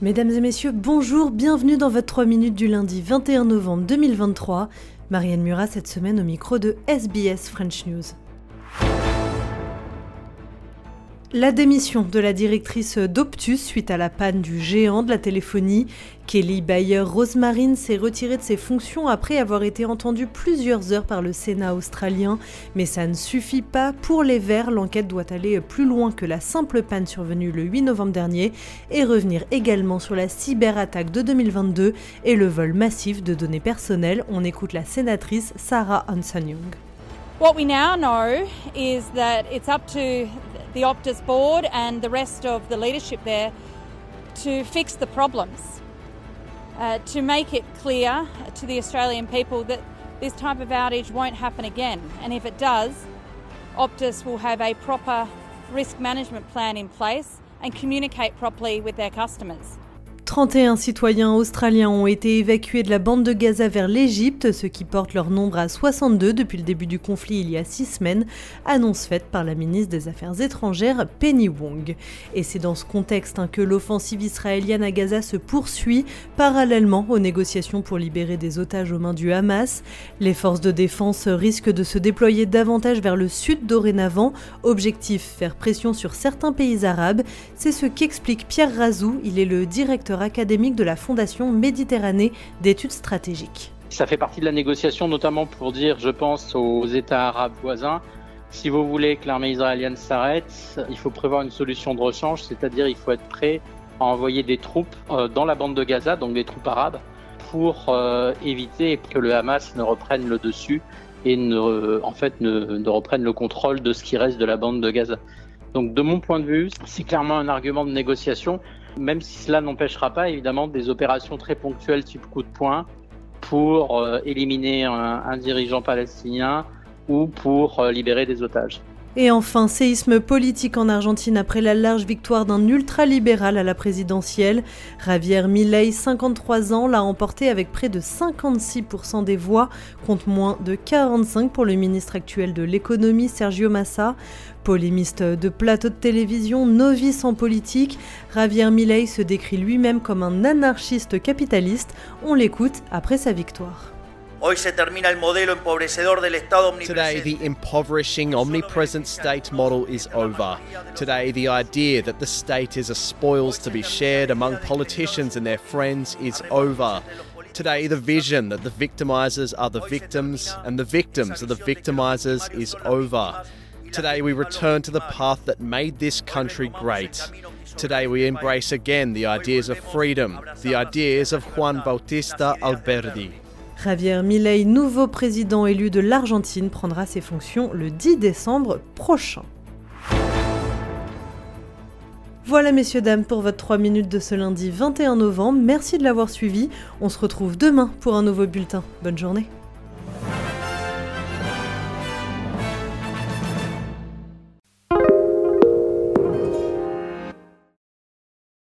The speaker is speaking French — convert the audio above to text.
Mesdames et messieurs, bonjour, bienvenue dans votre 3 minutes du lundi 21 novembre 2023. Marianne Murat cette semaine au micro de SBS French News. La démission de la directrice d'Optus suite à la panne du géant de la téléphonie. Kelly Bayer Rosemarine s'est retirée de ses fonctions après avoir été entendue plusieurs heures par le Sénat australien. Mais ça ne suffit pas. Pour les Verts, l'enquête doit aller plus loin que la simple panne survenue le 8 novembre dernier et revenir également sur la cyberattaque de 2022 et le vol massif de données personnelles. On écoute la sénatrice Sarah Hanson-Young. What we now know is that it's up to the Optus board and the rest of the leadership there to fix the problems, uh, to make it clear to the Australian people that this type of outage won't happen again. And if it does, Optus will have a proper risk management plan in place and communicate properly with their customers. 31 citoyens australiens ont été évacués de la bande de Gaza vers l'Égypte, ce qui porte leur nombre à 62 depuis le début du conflit il y a six semaines, annonce faite par la ministre des Affaires étrangères Penny Wong. Et c'est dans ce contexte hein, que l'offensive israélienne à Gaza se poursuit parallèlement aux négociations pour libérer des otages aux mains du Hamas. Les forces de défense risquent de se déployer davantage vers le sud dorénavant, objectif faire pression sur certains pays arabes. C'est ce qu'explique Pierre Razou, il est le directeur académique de la Fondation Méditerranée d'études stratégiques. Ça fait partie de la négociation, notamment pour dire, je pense, aux États arabes voisins, si vous voulez que l'armée israélienne s'arrête, il faut prévoir une solution de rechange, c'est-à-dire il faut être prêt à envoyer des troupes euh, dans la bande de Gaza, donc des troupes arabes, pour euh, éviter que le Hamas ne reprenne le dessus et ne, en fait, ne reprenne le contrôle de ce qui reste de la bande de Gaza. Donc de mon point de vue, c'est clairement un argument de négociation même si cela n'empêchera pas évidemment des opérations très ponctuelles type coup de poing pour euh, éliminer un, dirigeant palestinien ou pour euh, libérer des otages. Et enfin, séisme politique en Argentine après la large victoire d'un ultralibéral à la présidentielle. Javier Milei, 53 ans, l'a emporté avec près de 56% des voix, contre moins de 45 pour le ministre actuel de l'économie, Sergio Massa. Polémiste de plateau de télévision, novice en politique, Javier Milei se décrit lui-même comme un anarchiste capitaliste. On l'écoute après sa victoire. Hoy se termina el modelo empobrecedor del Estado Today, the impoverishing, omnipresent state model is over. Today, the idea that the state is a spoils to be shared among politicians and their friends is over. Today, the vision that the victimizers are the victims and the victims are the victimizers is over. Today, we return to the path that made this country great. Today, we embrace again the ideas of freedom, the ideas of Juan Bautista Alberdi. Javier Milei, nouveau président élu de l'Argentine, prendra ses fonctions le 10 décembre prochain. Voilà messieurs dames pour votre 3 minutes de ce lundi 21 novembre. Merci de l'avoir suivi. On se retrouve demain pour un nouveau bulletin. Bonne journée.